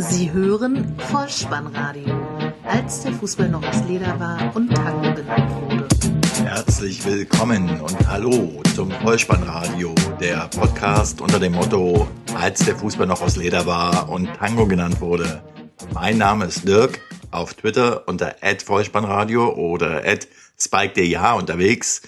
Sie hören Vollspannradio, als der Fußball noch aus Leder war und Tango genannt wurde. Herzlich willkommen und hallo zum Vollspannradio, der Podcast unter dem Motto, als der Fußball noch aus Leder war und Tango genannt wurde. Mein Name ist Dirk, auf Twitter unter @vollspannradio oder @spike unterwegs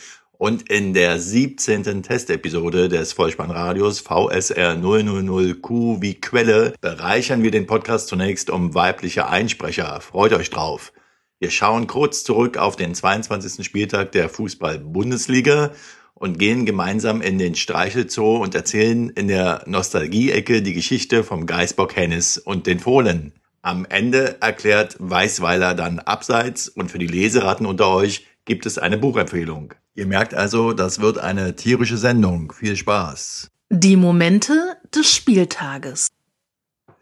und in der 17. Testepisode des Vollspannradios VSR 000Q wie Quelle bereichern wir den Podcast zunächst um weibliche Einsprecher. Freut euch drauf. Wir schauen kurz zurück auf den 22. Spieltag der Fußball-Bundesliga und gehen gemeinsam in den Streichelzoo und erzählen in der Nostalgie-Ecke die Geschichte vom Geißbock Hennis und den Fohlen. Am Ende erklärt Weißweiler dann abseits und für die Leseratten unter euch gibt es eine Buchempfehlung. Ihr merkt also, das wird eine tierische Sendung. Viel Spaß. Die Momente des Spieltages.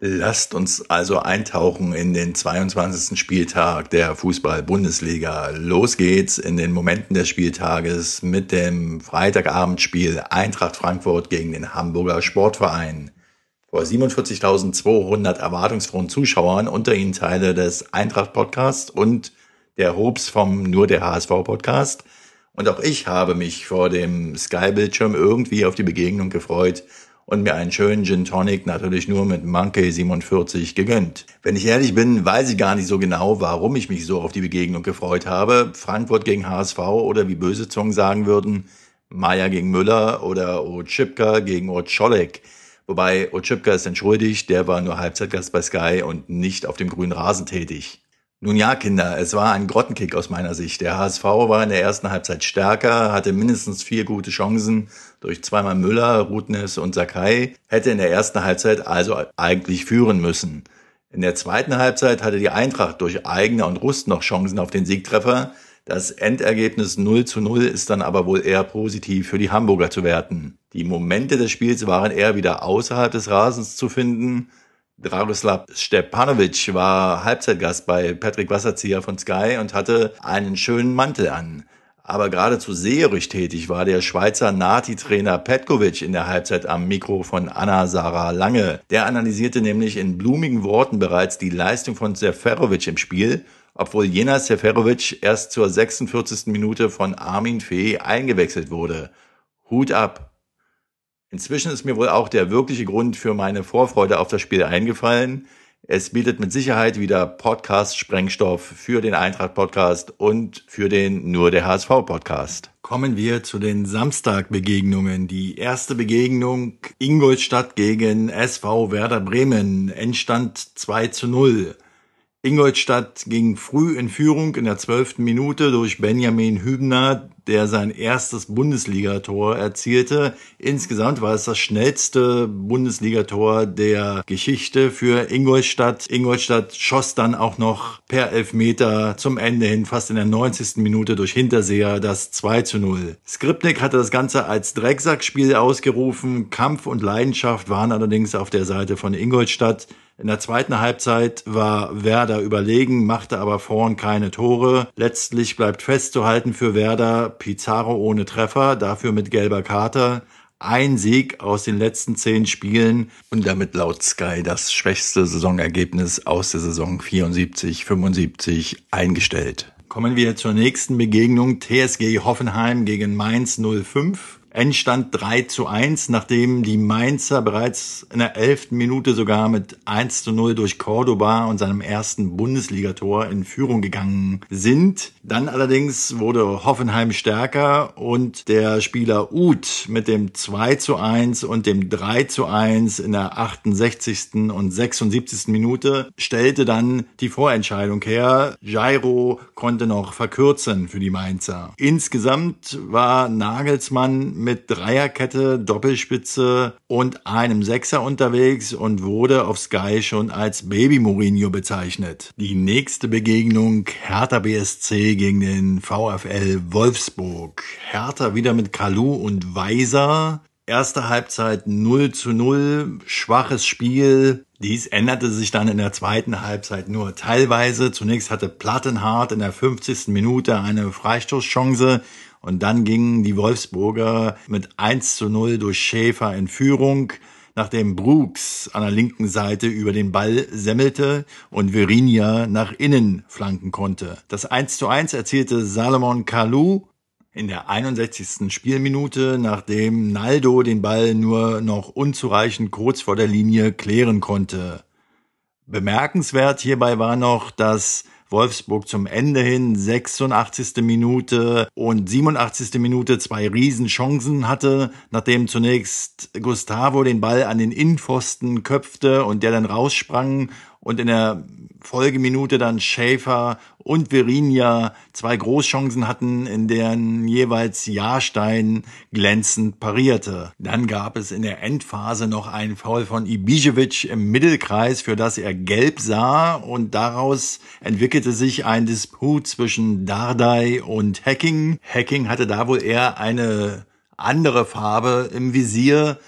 Lasst uns also eintauchen in den 22. Spieltag der Fußball-Bundesliga. Los geht's in den Momenten des Spieltages mit dem Freitagabendspiel Eintracht Frankfurt gegen den Hamburger Sportverein. Vor 47.200 erwartungsfrohen Zuschauern, unter ihnen Teile des Eintracht-Podcasts und der Hobbs vom Nur der HSV-Podcast – und auch ich habe mich vor dem Sky-Bildschirm irgendwie auf die Begegnung gefreut und mir einen schönen Gin Tonic natürlich nur mit Monkey 47 gegönnt. Wenn ich ehrlich bin, weiß ich gar nicht so genau, warum ich mich so auf die Begegnung gefreut habe. Frankfurt gegen HSV oder wie böse Zungen sagen würden, Maya gegen Müller oder Otschipka gegen Otscholek. Wobei Otschipka ist entschuldigt, der war nur Halbzeitgast bei Sky und nicht auf dem grünen Rasen tätig. Nun ja, Kinder, es war ein Grottenkick aus meiner Sicht. Der HSV war in der ersten Halbzeit stärker, hatte mindestens vier gute Chancen durch zweimal Müller, Rutnes und Sakai, hätte in der ersten Halbzeit also eigentlich führen müssen. In der zweiten Halbzeit hatte die Eintracht durch Eigner und Rust noch Chancen auf den Siegtreffer. Das Endergebnis 0 zu 0 ist dann aber wohl eher positiv für die Hamburger zu werten. Die Momente des Spiels waren eher wieder außerhalb des Rasens zu finden. Dragoslav Stepanovic war Halbzeitgast bei Patrick Wasserzieher von Sky und hatte einen schönen Mantel an. Aber geradezu seherisch tätig war der Schweizer Nati-Trainer Petkovic in der Halbzeit am Mikro von Anna-Sarah Lange. Der analysierte nämlich in blumigen Worten bereits die Leistung von Seferovic im Spiel, obwohl jener Seferovic erst zur 46. Minute von Armin Fee eingewechselt wurde. Hut ab! Inzwischen ist mir wohl auch der wirkliche Grund für meine Vorfreude auf das Spiel eingefallen. Es bietet mit Sicherheit wieder Podcast-Sprengstoff für den Eintracht-Podcast und für den Nur der HSV-Podcast. Kommen wir zu den Samstag-Begegnungen. Die erste Begegnung Ingolstadt gegen SV Werder Bremen. Endstand 2 zu 0. Ingolstadt ging früh in Führung in der zwölften Minute durch Benjamin Hübner, der sein erstes Bundesligator erzielte. Insgesamt war es das schnellste Bundesligator der Geschichte für Ingolstadt. Ingolstadt schoss dann auch noch per Elfmeter zum Ende hin, fast in der 90. Minute durch Hinterseher das 2 zu 0. Skripnik hatte das Ganze als Drecksackspiel ausgerufen. Kampf und Leidenschaft waren allerdings auf der Seite von Ingolstadt. In der zweiten Halbzeit war Werder überlegen, machte aber vorn keine Tore. Letztlich bleibt festzuhalten für Werder Pizarro ohne Treffer, dafür mit gelber Karte. Ein Sieg aus den letzten zehn Spielen und damit laut Sky das schwächste Saisonergebnis aus der Saison 74-75 eingestellt. Kommen wir zur nächsten Begegnung. TSG Hoffenheim gegen Mainz 05. Endstand 3 zu 1, nachdem die Mainzer bereits in der elften Minute sogar mit 1 zu 0 durch Cordoba und seinem ersten Bundesligator in Führung gegangen sind. Dann allerdings wurde Hoffenheim stärker und der Spieler Uth mit dem 2 zu 1 und dem 3 zu 1 in der 68. und 76. Minute stellte dann die Vorentscheidung her. Jairo konnte noch verkürzen für die Mainzer. Insgesamt war Nagelsmann mit Dreierkette, Doppelspitze und einem Sechser unterwegs und wurde auf Sky schon als Baby Mourinho bezeichnet. Die nächste Begegnung Hertha BSC gegen den VfL Wolfsburg. Hertha wieder mit Kalu und Weiser. Erste Halbzeit 0 zu 0, schwaches Spiel. Dies änderte sich dann in der zweiten Halbzeit nur teilweise. Zunächst hatte Plattenhardt in der 50. Minute eine Freistoßchance und dann gingen die Wolfsburger mit 1 zu 0 durch Schäfer in Führung. nachdem Brooks an der linken Seite über den Ball semmelte und Verinia nach innen flanken konnte. Das 1 zu 1 erzielte Salomon Kalou in der 61. Spielminute, nachdem Naldo den Ball nur noch unzureichend kurz vor der Linie klären konnte. Bemerkenswert hierbei war noch, dass Wolfsburg zum Ende hin 86. Minute und 87. Minute zwei Riesenchancen hatte, nachdem zunächst Gustavo den Ball an den Innenpfosten köpfte und der dann raussprang und in der Folgeminute dann Schäfer und Verinia zwei Großchancen hatten, in deren jeweils Jahrstein glänzend parierte. Dann gab es in der Endphase noch einen Foul von Ibišević im Mittelkreis, für das er gelb sah und daraus entwickelte sich ein Disput zwischen Dardai und Hacking. Hacking hatte da wohl eher eine andere Farbe im Visier,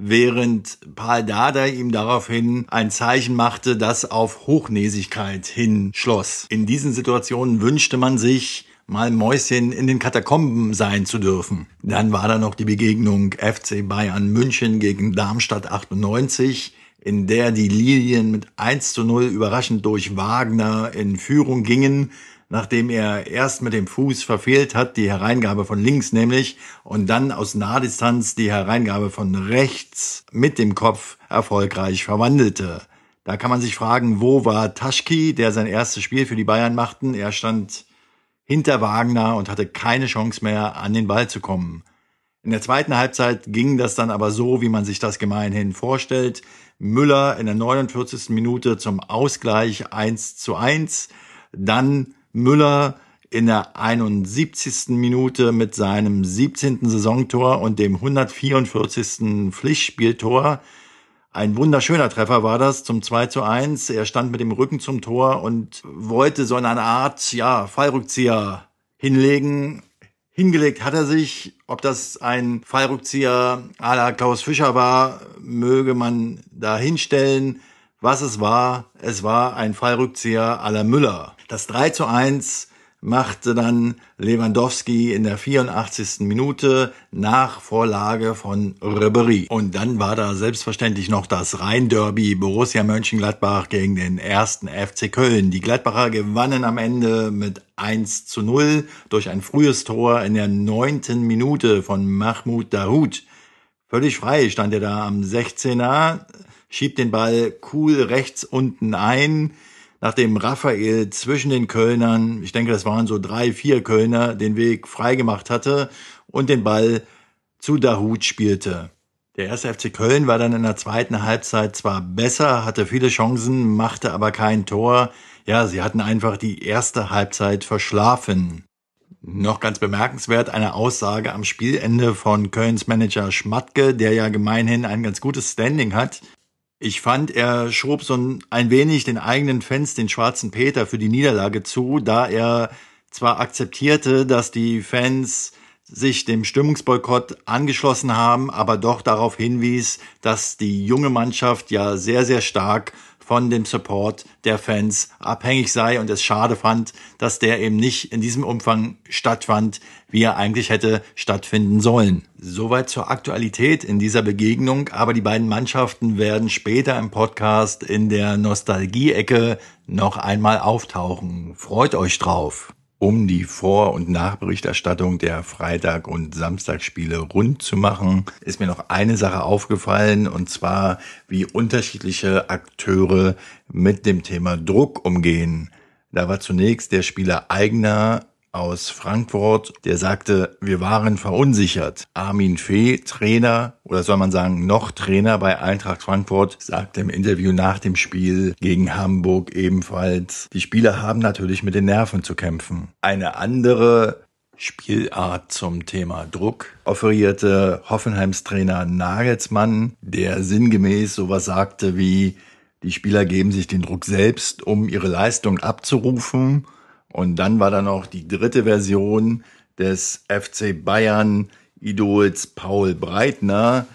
während Paul Dada ihm daraufhin ein Zeichen machte, das auf Hochnäsigkeit hinschloss. In diesen Situationen wünschte man sich, mal Mäuschen in den Katakomben sein zu dürfen. Dann war da noch die Begegnung FC Bayern München gegen Darmstadt 98, in der die Lilien mit 1 zu 0 überraschend durch Wagner in Führung gingen, nachdem er erst mit dem Fuß verfehlt hat, die Hereingabe von links nämlich, und dann aus Nahdistanz die Hereingabe von rechts mit dem Kopf erfolgreich verwandelte. Da kann man sich fragen, wo war Taschki, der sein erstes Spiel für die Bayern machten? Er stand hinter Wagner und hatte keine Chance mehr, an den Ball zu kommen. In der zweiten Halbzeit ging das dann aber so, wie man sich das gemeinhin vorstellt. Müller in der 49. Minute zum Ausgleich 1 zu 1. Dann Müller in der 71. Minute mit seinem 17. Saisontor und dem 144. Pflichtspieltor. Ein wunderschöner Treffer war das zum 2 zu 1. Er stand mit dem Rücken zum Tor und wollte so eine Art, ja, Fallrückzieher hinlegen. Hingelegt hat er sich. Ob das ein Fallrückzieher à la Klaus Fischer war, möge man da hinstellen. Was es war, es war ein Fallrückzieher à la Müller. Das 3 zu 1 machte dann Lewandowski in der 84. Minute nach Vorlage von Ribery. Und dann war da selbstverständlich noch das Rhein-Derby Borussia Mönchengladbach gegen den ersten FC Köln. Die Gladbacher gewannen am Ende mit 1 zu 0 durch ein frühes Tor in der neunten Minute von Mahmoud Dahoud. Völlig frei stand er da am 16er, schiebt den Ball cool rechts unten ein, nachdem Raphael zwischen den Kölnern, ich denke, das waren so drei, vier Kölner, den Weg freigemacht hatte und den Ball zu Dahut spielte. Der erste FC Köln war dann in der zweiten Halbzeit zwar besser, hatte viele Chancen, machte aber kein Tor. Ja, sie hatten einfach die erste Halbzeit verschlafen. Noch ganz bemerkenswert eine Aussage am Spielende von Kölns Manager Schmatke, der ja gemeinhin ein ganz gutes Standing hat. Ich fand, er schob so ein wenig den eigenen Fans den schwarzen Peter für die Niederlage zu, da er zwar akzeptierte, dass die Fans sich dem Stimmungsboykott angeschlossen haben, aber doch darauf hinwies, dass die junge Mannschaft ja sehr, sehr stark von dem Support der Fans abhängig sei und es schade fand, dass der eben nicht in diesem Umfang stattfand, wie er eigentlich hätte stattfinden sollen. Soweit zur Aktualität in dieser Begegnung, aber die beiden Mannschaften werden später im Podcast in der Nostalgie-Ecke noch einmal auftauchen. Freut euch drauf um die Vor- und Nachberichterstattung der Freitag- und Samstagsspiele rund zu machen, ist mir noch eine Sache aufgefallen, und zwar, wie unterschiedliche Akteure mit dem Thema Druck umgehen. Da war zunächst der Spieler Eigner aus Frankfurt, der sagte, wir waren verunsichert. Armin Fee, Trainer, oder soll man sagen, noch Trainer bei Eintracht Frankfurt, sagte im Interview nach dem Spiel gegen Hamburg ebenfalls, die Spieler haben natürlich mit den Nerven zu kämpfen. Eine andere Spielart zum Thema Druck offerierte Hoffenheims Trainer Nagelsmann, der sinngemäß sowas sagte wie, die Spieler geben sich den Druck selbst, um ihre Leistung abzurufen und dann war da noch die dritte Version des FC Bayern Idols Paul Breitner,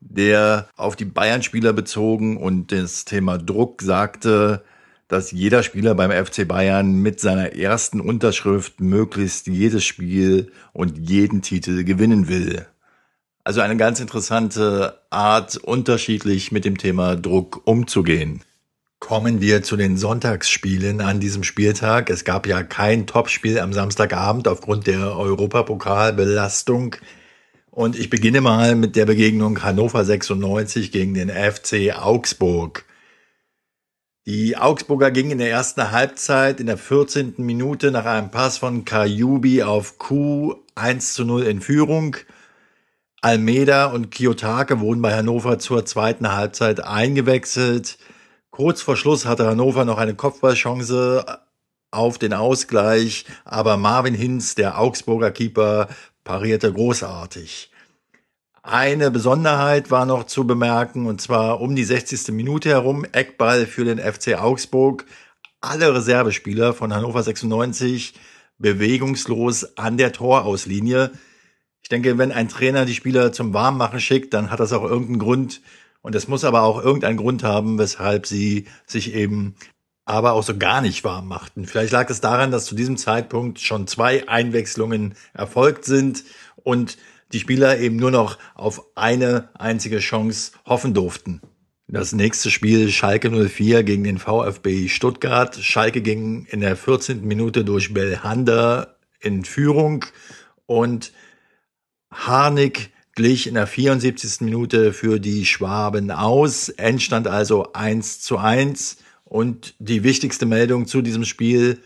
der auf die Bayern-Spieler bezogen und das Thema Druck sagte, dass jeder Spieler beim FC Bayern mit seiner ersten Unterschrift möglichst jedes Spiel und jeden Titel gewinnen will. Also eine ganz interessante Art, unterschiedlich mit dem Thema Druck umzugehen. Kommen wir zu den Sonntagsspielen an diesem Spieltag. Es gab ja kein Topspiel am Samstagabend aufgrund der Europapokalbelastung. Und ich beginne mal mit der Begegnung Hannover 96 gegen den FC Augsburg. Die Augsburger gingen in der ersten Halbzeit in der 14. Minute nach einem Pass von Kajubi auf Q 1 zu 0 in Führung. Almeida und Kiyotake wurden bei Hannover zur zweiten Halbzeit eingewechselt. Kurz vor Schluss hatte Hannover noch eine Kopfballchance auf den Ausgleich, aber Marvin Hinz, der Augsburger Keeper, parierte großartig. Eine Besonderheit war noch zu bemerken, und zwar um die 60. Minute herum, Eckball für den FC Augsburg. Alle Reservespieler von Hannover 96 bewegungslos an der Torauslinie. Ich denke, wenn ein Trainer die Spieler zum Warmmachen schickt, dann hat das auch irgendeinen Grund, und es muss aber auch irgendeinen Grund haben, weshalb sie sich eben aber auch so gar nicht warm machten. Vielleicht lag es daran, dass zu diesem Zeitpunkt schon zwei Einwechslungen erfolgt sind und die Spieler eben nur noch auf eine einzige Chance hoffen durften. Das nächste Spiel Schalke 04 gegen den VfB Stuttgart. Schalke ging in der 14. Minute durch Belhanda in Führung und Harnik glich in der 74. Minute für die Schwaben aus. Endstand also 1 zu 1. Und die wichtigste Meldung zu diesem Spiel,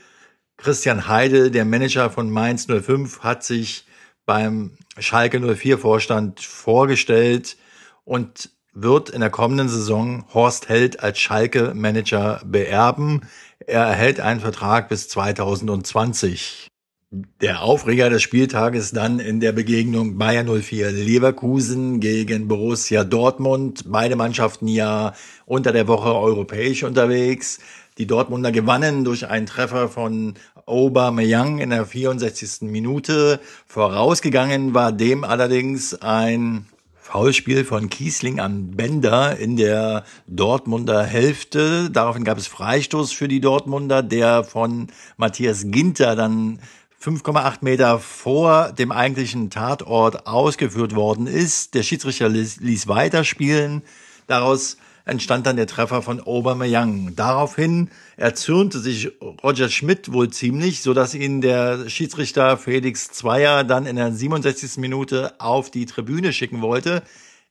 Christian Heidel, der Manager von Mainz 05, hat sich beim Schalke 04 Vorstand vorgestellt und wird in der kommenden Saison Horst Held als Schalke Manager beerben. Er erhält einen Vertrag bis 2020. Der Aufreger des Spieltages dann in der Begegnung Bayern 04 Leverkusen gegen Borussia Dortmund. Beide Mannschaften ja unter der Woche europäisch unterwegs. Die Dortmunder gewannen durch einen Treffer von Aubameyang in der 64. Minute. Vorausgegangen war dem allerdings ein Foulspiel von Kiesling an Bender in der Dortmunder Hälfte. Daraufhin gab es Freistoß für die Dortmunder, der von Matthias Ginter dann 5,8 Meter vor dem eigentlichen Tatort ausgeführt worden ist. Der Schiedsrichter ließ, ließ weiterspielen. Daraus entstand dann der Treffer von Aubameyang. Daraufhin erzürnte sich Roger Schmidt wohl ziemlich, so dass ihn der Schiedsrichter Felix Zweier dann in der 67. Minute auf die Tribüne schicken wollte.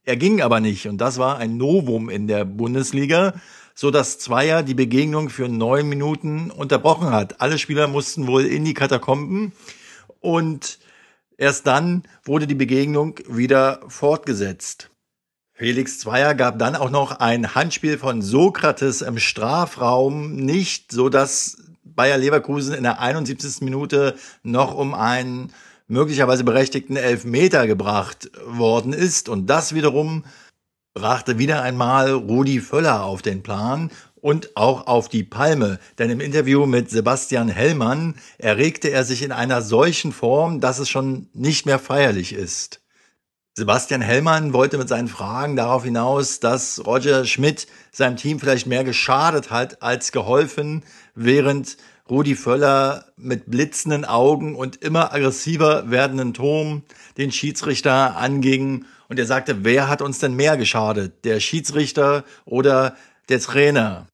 Er ging aber nicht und das war ein Novum in der Bundesliga so dass Zweier die Begegnung für neun Minuten unterbrochen hat. Alle Spieler mussten wohl in die Katakomben und erst dann wurde die Begegnung wieder fortgesetzt. Felix Zweier gab dann auch noch ein Handspiel von Sokrates im Strafraum nicht, so dass Bayer Leverkusen in der 71. Minute noch um einen möglicherweise berechtigten Elfmeter gebracht worden ist. Und das wiederum brachte wieder einmal Rudi Völler auf den Plan und auch auf die Palme, denn im Interview mit Sebastian Hellmann erregte er sich in einer solchen Form, dass es schon nicht mehr feierlich ist. Sebastian Hellmann wollte mit seinen Fragen darauf hinaus, dass Roger Schmidt seinem Team vielleicht mehr geschadet hat als geholfen, während Rudi Völler mit blitzenden Augen und immer aggressiver werdenden Ton den Schiedsrichter anging und er sagte, wer hat uns denn mehr geschadet? Der Schiedsrichter oder der Trainer?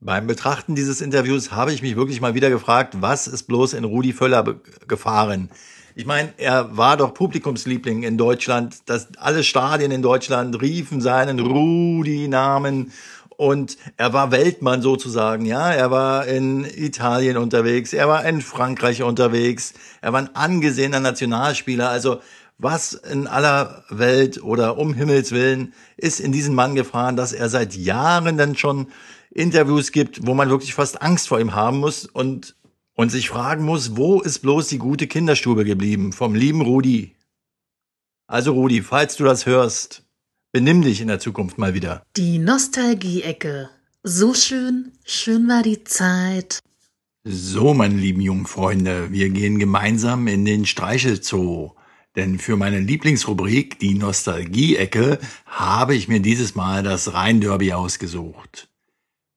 Beim Betrachten dieses Interviews habe ich mich wirklich mal wieder gefragt, was ist bloß in Rudi Völler gefahren? Ich meine, er war doch Publikumsliebling in Deutschland. Das, alle Stadien in Deutschland riefen seinen Rudi-Namen und er war Weltmann sozusagen, ja. Er war in Italien unterwegs, er war in Frankreich unterwegs, er war ein angesehener Nationalspieler. Also was in aller Welt oder um Himmels Willen ist in diesen Mann gefahren, dass er seit Jahren dann schon Interviews gibt, wo man wirklich fast Angst vor ihm haben muss und, und sich fragen muss, wo ist bloß die gute Kinderstube geblieben vom lieben Rudi? Also Rudi, falls du das hörst, benimm dich in der Zukunft mal wieder. Die Nostalgie-Ecke. So schön, schön war die Zeit. So, meine lieben jungen Freunde, wir gehen gemeinsam in den Streichelzoo. Denn für meine Lieblingsrubrik, die Nostalgie-Ecke, habe ich mir dieses Mal das Rhein-Derby ausgesucht.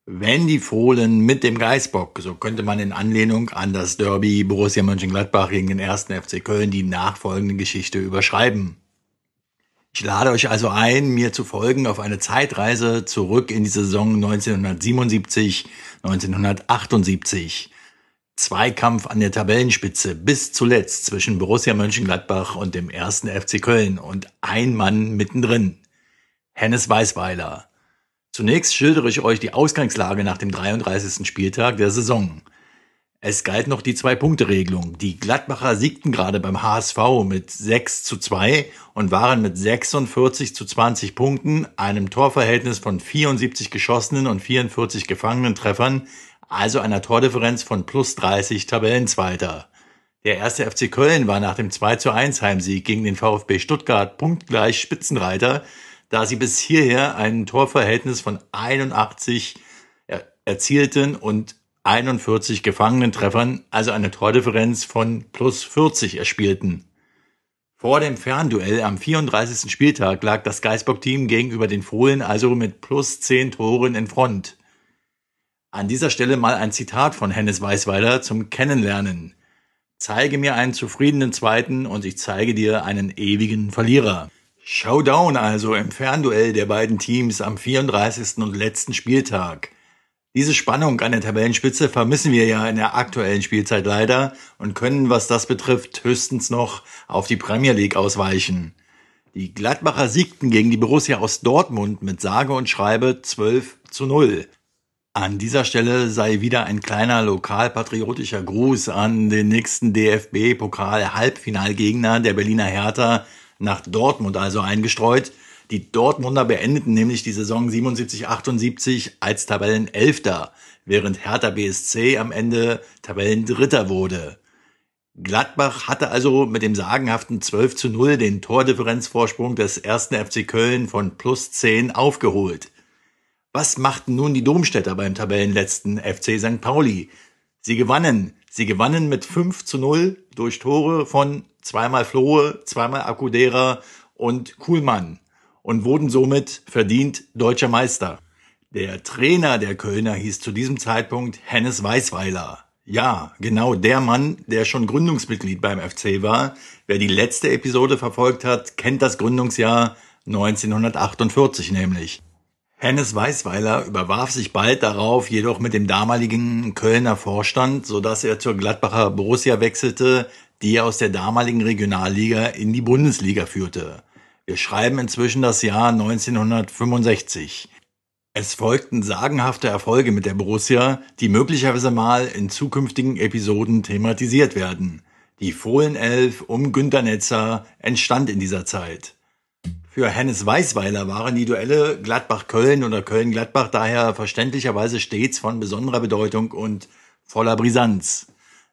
Wenn die Fohlen mit dem Geißbock, so könnte man in Anlehnung an das Derby Borussia Mönchengladbach gegen den ersten FC Köln die nachfolgende Geschichte überschreiben. Ich lade euch also ein, mir zu folgen auf eine Zeitreise zurück in die Saison 1977, 1978. Zweikampf an der Tabellenspitze bis zuletzt zwischen Borussia Mönchengladbach und dem ersten FC Köln und ein Mann mittendrin. Hennes Weißweiler. Zunächst schildere ich euch die Ausgangslage nach dem 33. Spieltag der Saison. Es galt noch die Zwei-Punkte-Regelung. Die Gladbacher siegten gerade beim HSV mit 6 zu 2 und waren mit 46 zu 20 Punkten, einem Torverhältnis von 74 geschossenen und 44 gefangenen Treffern, also einer Tordifferenz von plus 30 Tabellenzweiter. Der erste FC Köln war nach dem 2 zu 1 Heimsieg gegen den VfB Stuttgart punktgleich Spitzenreiter, da sie bis hierher ein Torverhältnis von 81 erzielten und 41 gefangenen Treffern, also eine Tordifferenz von plus 40 erspielten. Vor dem Fernduell am 34. Spieltag lag das Geisbock-Team gegenüber den Fohlen also mit plus 10 Toren in Front. An dieser Stelle mal ein Zitat von Hennes Weißweiler zum Kennenlernen. Zeige mir einen zufriedenen Zweiten und ich zeige dir einen ewigen Verlierer. Showdown also im Fernduell der beiden Teams am 34. und letzten Spieltag. Diese Spannung an der Tabellenspitze vermissen wir ja in der aktuellen Spielzeit leider und können, was das betrifft, höchstens noch auf die Premier League ausweichen. Die Gladbacher siegten gegen die Borussia aus Dortmund mit sage und schreibe 12 zu 0. An dieser Stelle sei wieder ein kleiner lokalpatriotischer Gruß an den nächsten DFB-Pokal-Halbfinalgegner der Berliner Hertha nach Dortmund also eingestreut, die Dortmunder beendeten nämlich die Saison 77-78 als Tabellenelfter, während Hertha BSC am Ende Tabellendritter wurde. Gladbach hatte also mit dem sagenhaften 12 zu 0 den Tordifferenzvorsprung des ersten FC Köln von plus 10 aufgeholt. Was machten nun die Domstädter beim Tabellenletzten FC St. Pauli? Sie gewannen. Sie gewannen mit 5 zu 0 durch Tore von zweimal Flohe, zweimal Akudera und Kuhlmann und wurden somit verdient deutscher Meister. Der Trainer der Kölner hieß zu diesem Zeitpunkt Hennes Weißweiler. Ja, genau der Mann, der schon Gründungsmitglied beim FC war. Wer die letzte Episode verfolgt hat, kennt das Gründungsjahr 1948 nämlich. Hennes Weißweiler überwarf sich bald darauf, jedoch mit dem damaligen Kölner Vorstand, so dass er zur Gladbacher Borussia wechselte, die er aus der damaligen Regionalliga in die Bundesliga führte. Wir schreiben inzwischen das Jahr 1965. Es folgten sagenhafte Erfolge mit der Borussia, die möglicherweise mal in zukünftigen Episoden thematisiert werden. Die Fohlenelf um Günter Netzer entstand in dieser Zeit. Für Hennes Weißweiler waren die Duelle Gladbach-Köln oder Köln-Gladbach daher verständlicherweise stets von besonderer Bedeutung und voller Brisanz.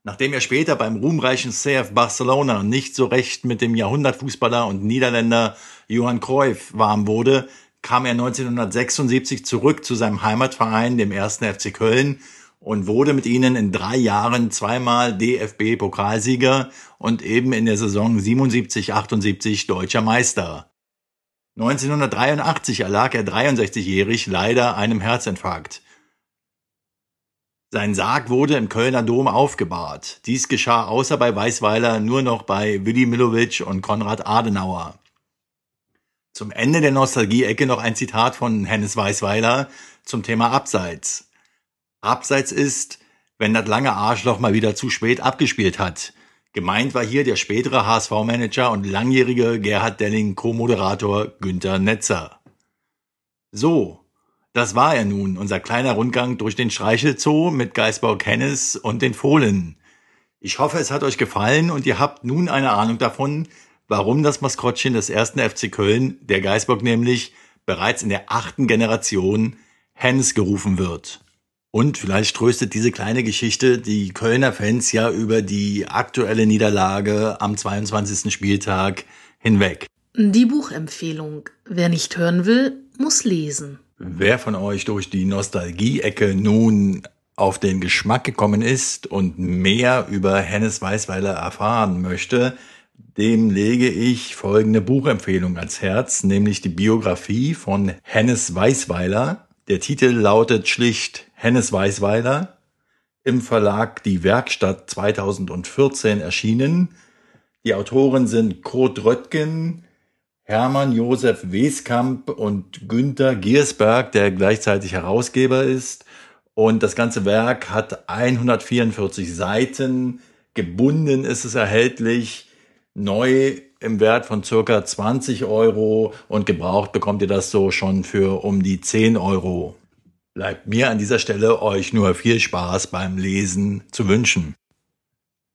Nachdem er später beim ruhmreichen CF Barcelona nicht so recht mit dem Jahrhundertfußballer und Niederländer Johann Cruyff warm wurde, kam er 1976 zurück zu seinem Heimatverein, dem 1. FC Köln, und wurde mit ihnen in drei Jahren zweimal DFB-Pokalsieger und eben in der Saison 77-78 deutscher Meister. 1983 erlag er 63-jährig leider einem Herzinfarkt. Sein Sarg wurde im Kölner Dom aufgebahrt. Dies geschah außer bei Weißweiler nur noch bei Willy Millowitsch und Konrad Adenauer. Zum Ende der Nostalgie-Ecke noch ein Zitat von Hennes Weißweiler zum Thema Abseits. Abseits ist, wenn das lange Arschloch mal wieder zu spät abgespielt hat. Gemeint war hier der spätere HSV-Manager und langjährige Gerhard Delling Co-Moderator Günther Netzer. So, das war er nun, unser kleiner Rundgang durch den Streichelzoo mit Geisbau Hennes und den Fohlen. Ich hoffe, es hat euch gefallen und ihr habt nun eine Ahnung davon, warum das Maskottchen des ersten FC Köln, der Geisbock nämlich, bereits in der achten Generation Hennes gerufen wird. Und vielleicht tröstet diese kleine Geschichte die Kölner Fans ja über die aktuelle Niederlage am 22. Spieltag hinweg. Die Buchempfehlung. Wer nicht hören will, muss lesen. Wer von euch durch die Nostalgie-Ecke nun auf den Geschmack gekommen ist und mehr über Hennes Weißweiler erfahren möchte, dem lege ich folgende Buchempfehlung ans Herz, nämlich die Biografie von Hennes Weißweiler. Der Titel lautet schlicht Hennes Weißweiler, im Verlag Die Werkstatt 2014 erschienen. Die Autoren sind Kurt Röttgen, Hermann Josef Weskamp und Günther Giersberg, der gleichzeitig Herausgeber ist. Und das ganze Werk hat 144 Seiten. Gebunden ist es erhältlich. Neu im Wert von circa 20 Euro und gebraucht bekommt ihr das so schon für um die 10 Euro. Bleibt mir an dieser Stelle euch nur viel Spaß beim Lesen zu wünschen.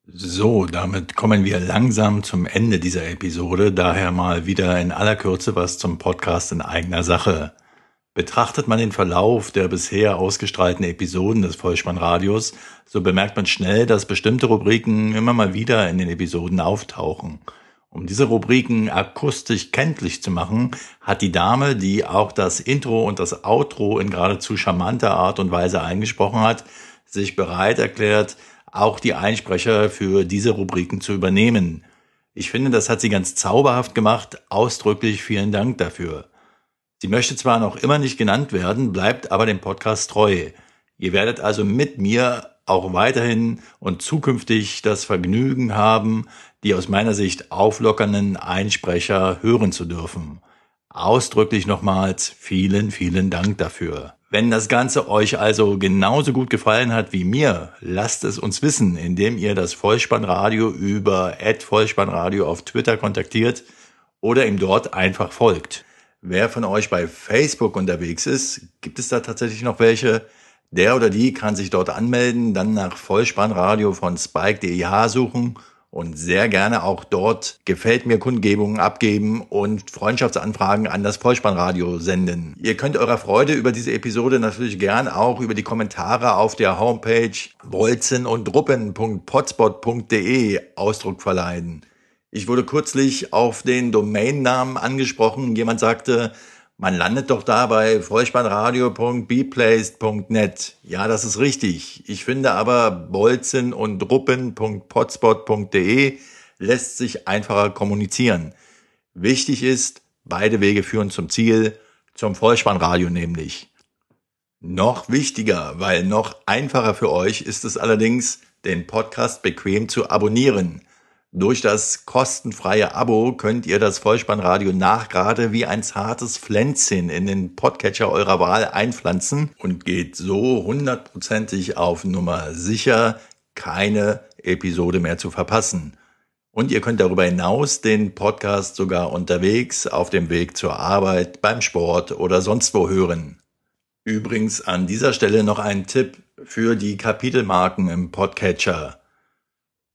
So, damit kommen wir langsam zum Ende dieser Episode, daher mal wieder in aller Kürze was zum Podcast in eigener Sache. Betrachtet man den Verlauf der bisher ausgestrahlten Episoden des Vollspannradios, so bemerkt man schnell, dass bestimmte Rubriken immer mal wieder in den Episoden auftauchen. Um diese Rubriken akustisch kenntlich zu machen, hat die Dame, die auch das Intro und das Outro in geradezu charmanter Art und Weise eingesprochen hat, sich bereit erklärt, auch die Einsprecher für diese Rubriken zu übernehmen. Ich finde, das hat sie ganz zauberhaft gemacht. Ausdrücklich vielen Dank dafür. Sie möchte zwar noch immer nicht genannt werden, bleibt aber dem Podcast treu. Ihr werdet also mit mir auch weiterhin und zukünftig das Vergnügen haben, die aus meiner Sicht auflockernden Einsprecher hören zu dürfen. Ausdrücklich nochmals vielen, vielen Dank dafür. Wenn das Ganze euch also genauso gut gefallen hat wie mir, lasst es uns wissen, indem ihr das Vollspannradio über Vollspannradio auf Twitter kontaktiert oder ihm dort einfach folgt. Wer von euch bei Facebook unterwegs ist, gibt es da tatsächlich noch welche? Der oder die kann sich dort anmelden, dann nach Vollspannradio von spike.deh suchen und sehr gerne auch dort gefällt mir Kundgebungen abgeben und Freundschaftsanfragen an das Vollspannradio senden. Ihr könnt eurer Freude über diese Episode natürlich gern auch über die Kommentare auf der Homepage bolzen und Ausdruck verleihen. Ich wurde kürzlich auf den Domainnamen angesprochen. Jemand sagte, man landet doch da bei vollspannradio.bplaced.net. Ja, das ist richtig. Ich finde aber bolzen und ruppen.potspot.de lässt sich einfacher kommunizieren. Wichtig ist, beide Wege führen zum Ziel, zum Vollspannradio nämlich. Noch wichtiger, weil noch einfacher für euch ist es allerdings, den Podcast bequem zu abonnieren. Durch das kostenfreie Abo könnt ihr das Vollspannradio nachgerade wie ein zartes Pflänzchen in den Podcatcher eurer Wahl einpflanzen und geht so hundertprozentig auf Nummer sicher, keine Episode mehr zu verpassen. Und ihr könnt darüber hinaus den Podcast sogar unterwegs, auf dem Weg zur Arbeit, beim Sport oder sonst wo hören. Übrigens an dieser Stelle noch ein Tipp für die Kapitelmarken im Podcatcher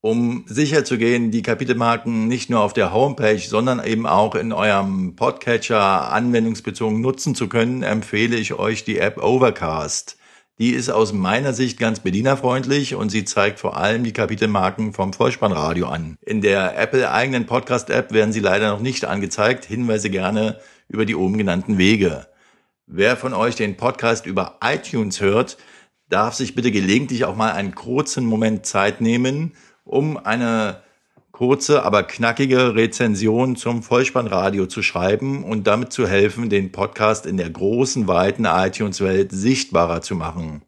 um sicherzugehen, die Kapitelmarken nicht nur auf der Homepage, sondern eben auch in eurem Podcatcher anwendungsbezogen nutzen zu können, empfehle ich euch die App Overcast. Die ist aus meiner Sicht ganz bedienerfreundlich und sie zeigt vor allem die Kapitelmarken vom Vollspannradio an. In der Apple eigenen Podcast App werden sie leider noch nicht angezeigt. Hinweise gerne über die oben genannten Wege. Wer von euch den Podcast über iTunes hört, darf sich bitte gelegentlich auch mal einen kurzen Moment Zeit nehmen, um eine kurze, aber knackige Rezension zum Vollspannradio zu schreiben und damit zu helfen, den Podcast in der großen, weiten iTunes-Welt sichtbarer zu machen.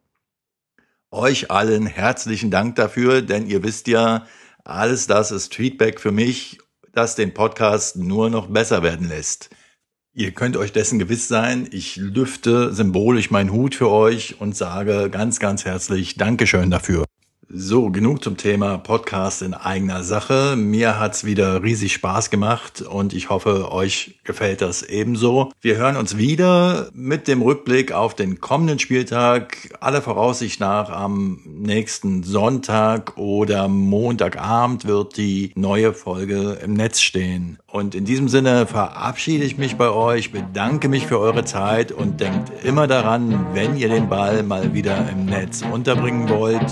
Euch allen herzlichen Dank dafür, denn ihr wisst ja, alles das ist Feedback für mich, das den Podcast nur noch besser werden lässt. Ihr könnt euch dessen gewiss sein, ich lüfte symbolisch meinen Hut für euch und sage ganz, ganz herzlich Dankeschön dafür. So, genug zum Thema Podcast in eigener Sache. Mir hat's wieder riesig Spaß gemacht und ich hoffe, euch gefällt das ebenso. Wir hören uns wieder mit dem Rückblick auf den kommenden Spieltag, aller Voraussicht nach am nächsten Sonntag oder Montagabend wird die neue Folge im Netz stehen. Und in diesem Sinne verabschiede ich mich bei euch, bedanke mich für eure Zeit und denkt immer daran, wenn ihr den Ball mal wieder im Netz unterbringen wollt,